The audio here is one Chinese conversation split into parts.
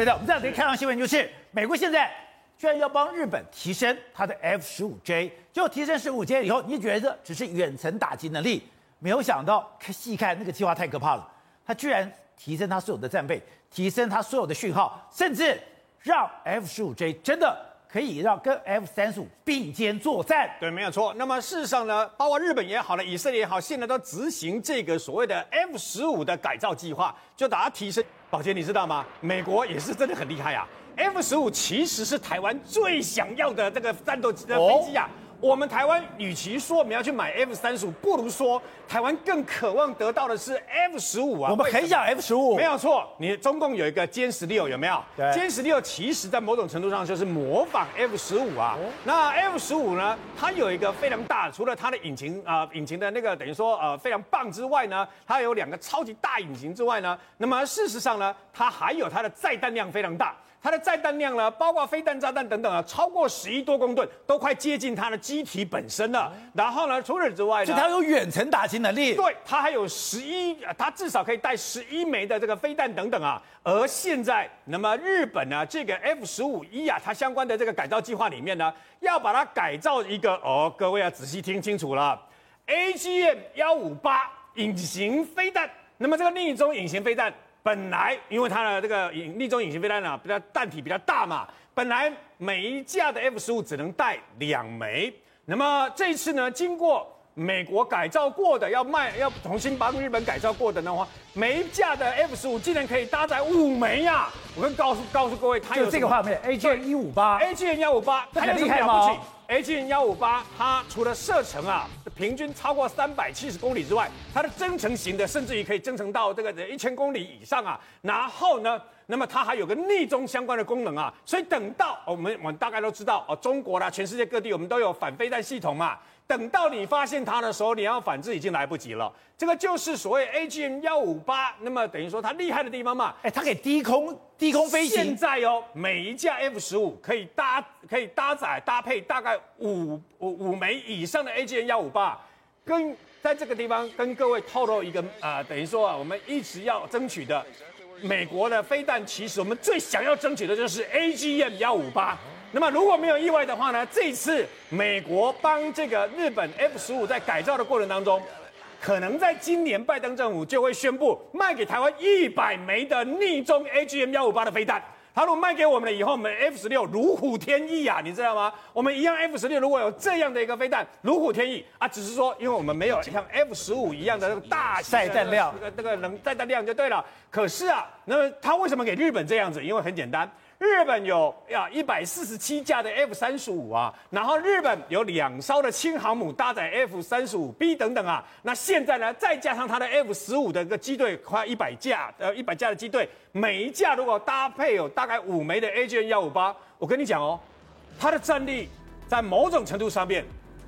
对的，我们这样可以看到新闻，就是美国现在居然要帮日本提升它的 F 十五 J，就提升十五 J 以后，你觉得只是远程打击能力，没有想到细看那个计划太可怕了，它居然提升它所有的战备，提升它所有的讯号，甚至让 F 十五 J 真的。可以让跟 F 三十五并肩作战，对，没有错。那么事实上呢，包括日本也好了，以色列也好，现在都执行这个所谓的 F 十五的改造计划，就把它提升。宝杰，你知道吗？美国也是真的很厉害啊！F 十五其实是台湾最想要的这个战斗机的飞机啊。哦我们台湾与其说我们要去买 F 三十五，不如说台湾更渴望得到的是 F 十五啊。我们很想 F 十五，没有错。你中共有一个歼十六，有没有？对。歼十六其实在某种程度上就是模仿 F 十五啊。哦、那 F 十五呢？它有一个非常大，除了它的引擎啊、呃，引擎的那个等于说呃非常棒之外呢，它有两个超级大引擎之外呢，那么事实上呢，它还有它的载弹量非常大。它的载弹量呢，包括飞弹、炸弹等等啊，超过十亿多公吨，都快接近它的机体本身了。然后呢，除此之外呢，就它有远程打击能力。对，它还有十一，它至少可以带十一枚的这个飞弹等等啊。而现在，那么日本呢，这个 F 十五 E 啊，它相关的这个改造计划里面呢，要把它改造一个哦，各位要仔细听清楚了，AGM 幺五八隐形飞弹。那么这个另一种隐形飞弹。本来因为它的这个引力中隐形飞弹呢，比较弹体比较大嘛，本来每一架的 F 十五只能带两枚，那么这一次呢，经过美国改造过的，要卖要重新帮日本改造过的的话，每一架的 F 十五竟然可以搭载五枚呀！我跟告诉告诉各位，它有就这个画面，AGM 一五八，AGM 幺五八，它很厉害吗 HJ 幺五八，它除了射程啊，平均超过三百七十公里之外，它的增程型的，甚至于可以增程到这个一千公里以上啊。然后呢，那么它还有个逆中相关的功能啊。所以等到我们我们大概都知道哦，中国啦，全世界各地我们都有反飞弹系统嘛。等到你发现它的时候，你要反制已经来不及了。这个就是所谓 AGM 幺五八，那么等于说它厉害的地方嘛，哎，它可以低空低空飞行。现在哦，每一架 F 十五可以搭可以搭载搭配大概五五五枚以上的 AGM 幺五八，跟在这个地方跟各位透露一个啊、呃，等于说啊，我们一直要争取的美国的飞弹，其实我们最想要争取的就是 AGM 幺五八。那么如果没有意外的话呢，这次美国帮这个日本 F 十五在改造的过程当中，可能在今年拜登政府就会宣布卖给台湾一百枚的逆中 AGM 幺五八的飞弹。他如果卖给我们了以后，我们 F 十六如虎添翼啊，你知道吗？我们一样 F 十六如果有这样的一个飞弹，如虎添翼啊，只是说因为我们没有像 F 十五一样的那个大载弹量，那个那个能载弹量就对了。可是啊，那么他为什么给日本这样子？因为很简单。日本有呀一百四十七架的 F 三十五啊，然后日本有两艘的轻航母搭载 F 三十五 B 等等啊，那现在呢，再加上它的 F 十五的一个机队，快一百架，呃一百架的机队，每一架如果搭配有大概五枚的 AGM 幺五八，我跟你讲哦，它的战力在某种程度上面，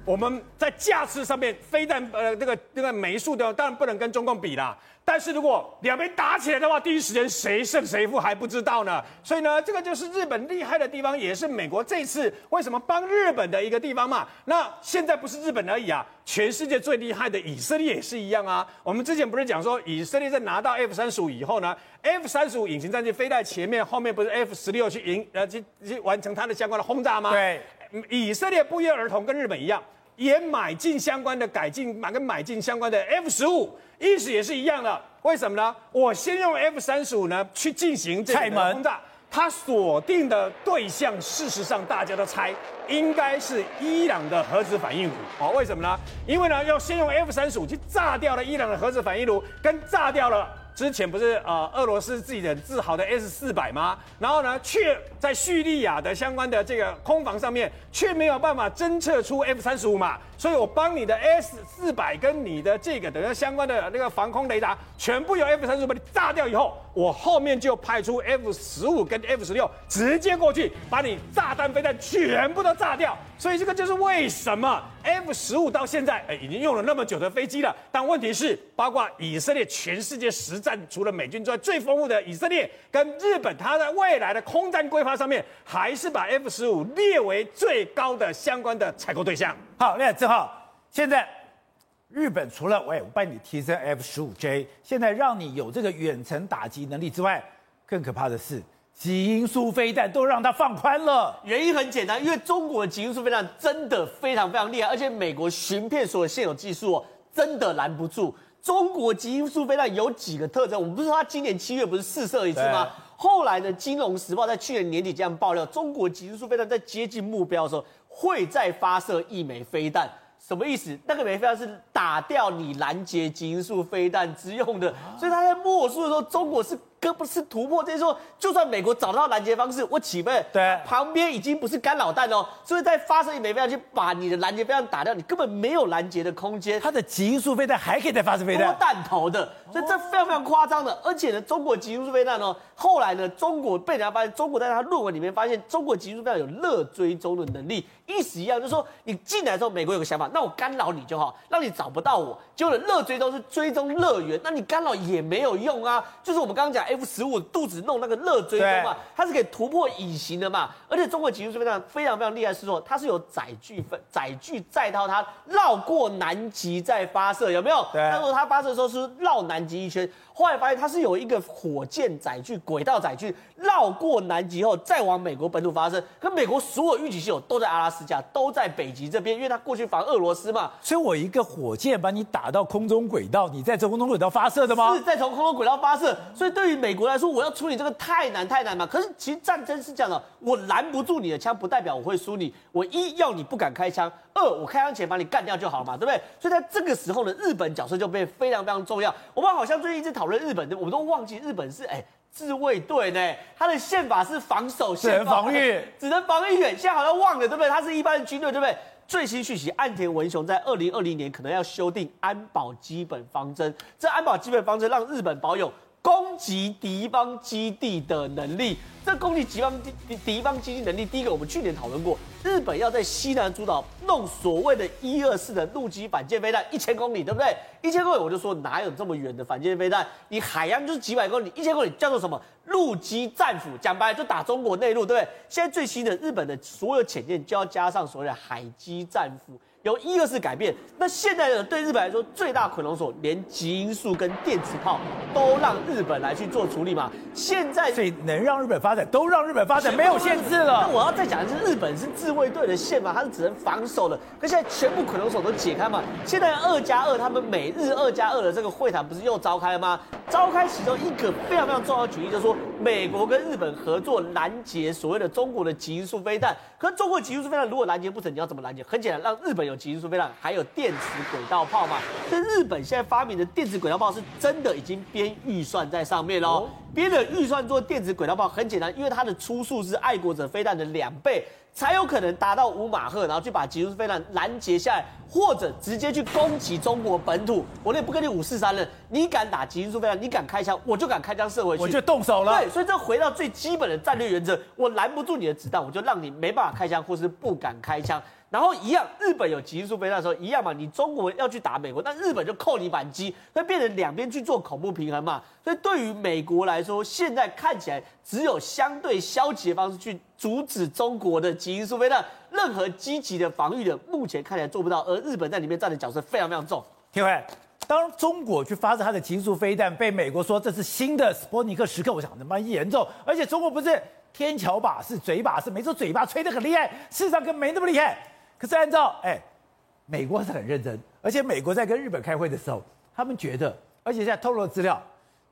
我们在架势上面，飞弹呃这个这个枚数的当然不能跟中共比啦。但是如果两边打起来的话，第一时间谁胜谁负还不知道呢。所以呢，这个就是日本厉害的地方，也是美国这次为什么帮日本的一个地方嘛。那现在不是日本而已啊，全世界最厉害的以色列也是一样啊。我们之前不是讲说，以色列在拿到 F 三十五以后呢，F 三十五隐形战机飞在前面，后面不是 F 十六去迎呃去去完成它的相关的轰炸吗？对，以色列不约而同跟日本一样，也买进相关的改进，买跟买进相关的 F 十五。意思也是一样的，为什么呢？我先用 F 三十五呢去进行这个轰炸，它锁定的对象，事实上大家都猜应该是伊朗的核子反应炉。哦，为什么呢？因为呢要先用 F 三十五去炸掉了伊朗的核子反应炉，跟炸掉了。之前不是呃俄罗斯自己的自豪的 S 四百吗？然后呢，却在叙利亚的相关的这个空防上面，却没有办法侦测出 F 三十五嘛。所以我帮你的 S 四百跟你的这个等下相关的那个防空雷达，全部由 F 三十五把你炸掉以后，我后面就派出 F 十五跟 F 十六直接过去，把你炸弹飞弹全部都炸掉。所以这个就是为什么 F 十五到现在哎已经用了那么久的飞机了，但问题是，包括以色列全世界实战除了美军之外最丰富的以色列跟日本，它在未来的空战规划上面还是把 F 十五列为最高的相关的采购对象。好，那正好现在日本除了喂我帮你提升 F 十五 J，现在让你有这个远程打击能力之外，更可怕的是极音速飞弹都让它放宽了。原因很简单，因为中国的极音速飞弹真的非常非常厉害，而且美国寻片所有现有技术哦，真的拦不住。中国极音速飞弹有几个特征？我们不是说它今年七月不是试射一次吗？后来呢，《金融时报》在去年年底这样爆料，中国极音速飞弹在接近目标的时候，会再发射一枚飞弹。什么意思？那个枚飞弹是打掉你拦截基因素飞弹之用的，所以他在默数的时候，中国是。哥不是突破，就是说，就算美国找到拦截方式，我岂不，对，旁边已经不是干扰弹哦，所以在发射一枚飞弹去把你的拦截飞弹打掉，你根本没有拦截的空间。它的极音速飞弹还可以再发射飞弹，多弹头的，所以这非常非常夸张的。而且呢，中国极音速飞弹呢，后来呢，中国被人家发现，中国在他论文里面发现，中国极音速飞弹有热追踪的能力，意思一样，就是说你进来之后，美国有个想法，那我干扰你就好，让你找不到我。结果热追踪是追踪乐园，那你干扰也没有用啊。就是我们刚刚讲 F 十五肚子弄那个热追踪嘛，它是可以突破隐形的嘛。而且中国技术是非常非常非常厉害，是说它是有载具分载具载到它绕过南极再发射，有没有？对。他说它发射的时候是绕南极一圈。后来发现它是有一个火箭载具、轨道载具绕过南极后再往美国本土发射，可美国所有预警系统都在阿拉斯加，都在北极这边，因为它过去防俄罗斯嘛。所以我一个火箭把你打到空中轨道，你在从空中轨道发射的吗？是在从空中轨道发射。所以对于美国来说，我要处理这个太难太难嘛。可是其实战争是这样的，我拦不住你的枪，不代表我会输你。我一要你不敢开枪，二我开枪前把你干掉就好了嘛，对不对？所以在这个时候呢，日本角色就变非常非常重要。我们好像最近一直讨论日本的，我们都忘记日本是哎自卫队呢，他的宪法是防守宪法，只能防御，只能防御远。现在好像忘了，对不对？他是一般的军队，对不对？最新讯息，岸田文雄在二零二零年可能要修订安保基本方针，这安保基本方针让日本保有。攻击敌方基地的能力，这攻击敌方敌敌方基地能力，第一个我们去年讨论过，日本要在西南诸岛弄所谓的一二四的陆基反舰飞弹，一千公里，对不对？一千公里我就说哪有这么远的反舰飞弹？你海洋就是几百公里，一千公里叫做什么？陆基战斧，讲白了就打中国内陆，对不对？现在最新的日本的所有潜舰就要加上所谓的海基战斧。由一二四改变，那现在呢？对日本来说，最大捆龙锁连极音速跟电磁炮都让日本来去做处理嘛。现在所以能让日本发展，都让日本发展，没有限制了。那我要再讲的是，日本是自卫队的线嘛，它是只能防守的。可现在全部捆龙锁都解开嘛。现在二加二，他们美日二加二的这个会谈不是又召开了吗？召开其中一个非常非常重要的举例，就是说美国跟日本合作拦截所谓的中国的极音速飞弹。可是中国极音速飞弹如果拦截不成，你要怎么拦截？很简单，让日本有。有极速飞弹，还有电磁轨道炮嘛？这日本现在发明的电磁轨道炮是真的已经编预算在上面喽。编的预算做电磁轨道炮很简单，因为它的初速是爱国者飞弹的两倍，才有可能达到五马赫，然后去把极速飞弹拦截下来，或者直接去攻击中国本土。我也不跟你五四三了，你敢打极速飞弹，你敢开枪，我就敢开枪射回去，我就动手了。对，所以这回到最基本的战略原则，我拦不住你的子弹，我就让你没办法开枪，或是不敢开枪。然后一样，日本有极速飞弹的时候一样嘛，你中国要去打美国，那日本就扣你扳机，会变成两边去做恐怖平衡嘛。所以对于美国来说，现在看起来只有相对消极的方式去阻止中国的极速飞弹，任何积极的防御的目前看起来做不到，而日本在里面占的角色非常非常重。廷辉，当中国去发射它的极速飞弹，被美国说这是新的斯波尼克时刻，我想他妈严重，而且中国不是天桥把式，嘴把式，没说嘴巴吹得很厉害，事实上跟没那么厉害。可是按照哎，美国是很认真，而且美国在跟日本开会的时候，他们觉得，而且现在透露的资料，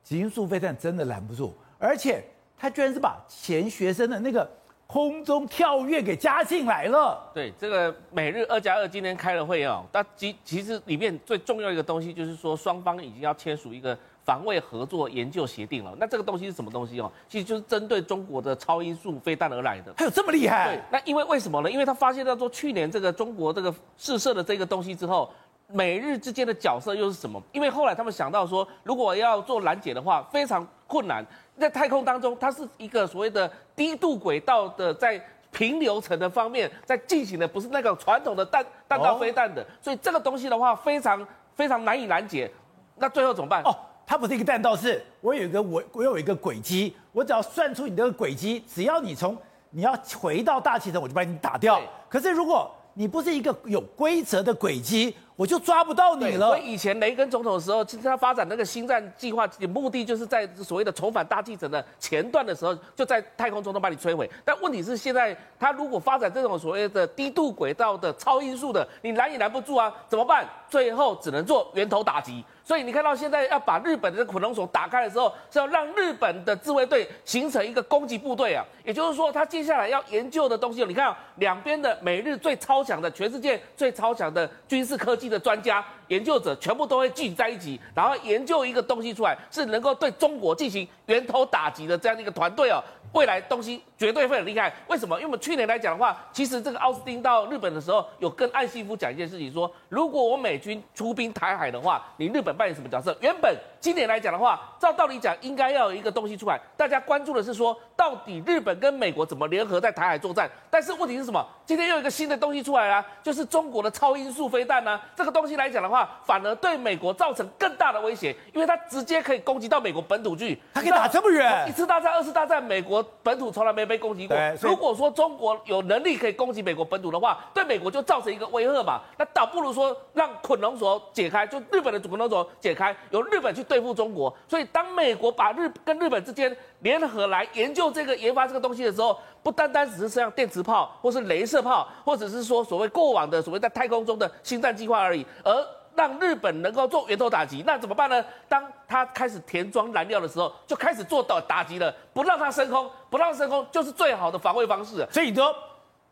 极速飞弹真的拦不住，而且他居然是把钱学森的那个空中跳跃给加进来了。对，这个美日二加二今天开了会哦，但其其实里面最重要一个东西就是说，双方已经要签署一个。防卫合作研究协定了，那这个东西是什么东西哦？其实就是针对中国的超音速飞弹而来的。还有这么厉害？对，那因为为什么呢？因为他发现到说去年这个中国这个试射的这个东西之后，美日之间的角色又是什么？因为后来他们想到说，如果要做拦截的话，非常困难，在太空当中，它是一个所谓的低度轨道的，在平流层的方面在进行的，不是那个传统的弹弹道飞弹的，所以这个东西的话，非常非常难以拦截。那最后怎么办？哦。它不是一个弹道式，我有一个我我有一个轨迹，我只要算出你这个轨迹，只要你从你要回到大气层，我就把你打掉。可是如果你不是一个有规则的轨迹，我就抓不到你了。所以以前雷根总统的时候，其实他发展那个星战计划，目的就是在所谓的重返大气层的前段的时候，就在太空中都把你摧毁。但问题是现在他如果发展这种所谓的低度轨道的超音速的，你拦也拦不住啊，怎么办？最后只能做源头打击。所以你看到现在要把日本的捆龙锁打开的时候，是要让日本的自卫队形成一个攻击部队啊。也就是说，他接下来要研究的东西，你看两边的美日最超强的，全世界最超强的军事科技的专家研究者，全部都会聚集在一起，然后研究一个东西出来，是能够对中国进行源头打击的这样的一个团队哦。未来东西绝对会很厉害，为什么？因为我们去年来讲的话，其实这个奥斯汀到日本的时候，有跟岸信夫讲一件事情，说如果我美军出兵台海的话，你日本扮演什么角色？原本今年来讲的话，照道理讲应该要有一个东西出来，大家关注的是说，到底日本跟美国怎么联合在台海作战？但是问题是什么？今天又有一个新的东西出来啊，就是中国的超音速飞弹呢。这个东西来讲的话，反而对美国造成更大的威胁，因为它直接可以攻击到美国本土去，它可以打这么远。一次大战、二次大战，美国。本土从来没被攻击过。如果说中国有能力可以攻击美国本土的话，对美国就造成一个威吓嘛。那倒不如说让捆龙锁解开，就日本的捆龙锁解开，由日本去对付中国。所以当美国把日跟日本之间联合来研究这个研发这个东西的时候，不单单只是像电磁炮，或是镭射炮，或者是说所谓过往的所谓在太空中的星战计划而已，而。让日本能够做源头打击，那怎么办呢？当他开始填装燃料的时候，就开始做打打击了，不让它升空，不让升空就是最好的防卫方式。所以你说，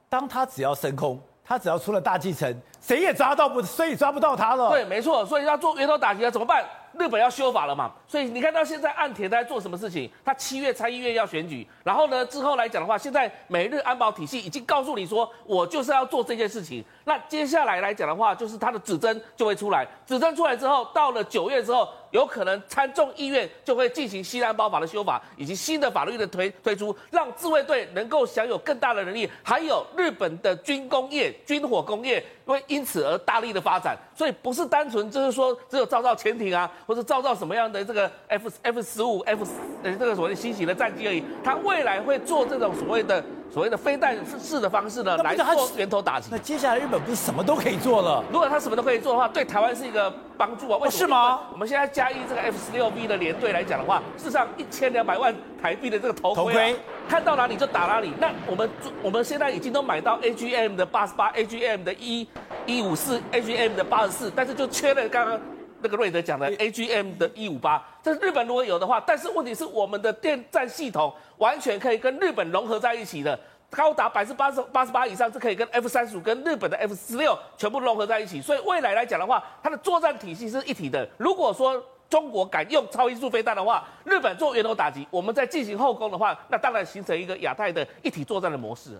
当他只要升空，他只要出了大气层，谁也抓到不，所以抓不到他了。对，没错。所以要做源头打击了，怎么办？日本要修法了嘛，所以你看到现在岸田在做什么事情？他七月参议院要选举，然后呢之后来讲的话，现在美日安保体系已经告诉你说，我就是要做这件事情。那接下来来讲的话，就是他的指针就会出来，指针出来之后，到了九月之后，有可能参众议院就会进行新安保法的修法，以及新的法律的推推出，让自卫队能够享有更大的能力，还有日本的军工业、军火工业会因此而大力的发展。所以不是单纯就是说只有造造潜艇啊。或者造造什么样的这个 F F 十五 F 呃这个所谓的新型的战机而已，它未来会做这种所谓的所谓的飞弹式的方式呢来做源头打击。那接下来日本不是什么都可以做了？如果他什么都可以做的话，对台湾是一个帮助啊。为什么？是？我们现在加一这个 F 十六 B 的连队来讲的话，事实上一千两百万台币的这个头盔，头盔看到哪里就打哪里。那我们我们现在已经都买到 A G M 的八十八，A G M 的一一五四，A G M 的八十四，但是就缺了刚刚。那个瑞德讲的 A G M 的一五八，这是日本如果有的话，但是问题是我们的电站系统完全可以跟日本融合在一起的，高达百分之八十八十八以上是可以跟 F 三十五跟日本的 F 十六全部融合在一起，所以未来来讲的话，它的作战体系是一体的。如果说中国敢用超音速飞弹的话，日本做源头打击，我们再进行后攻的话，那当然形成一个亚太的一体作战的模式。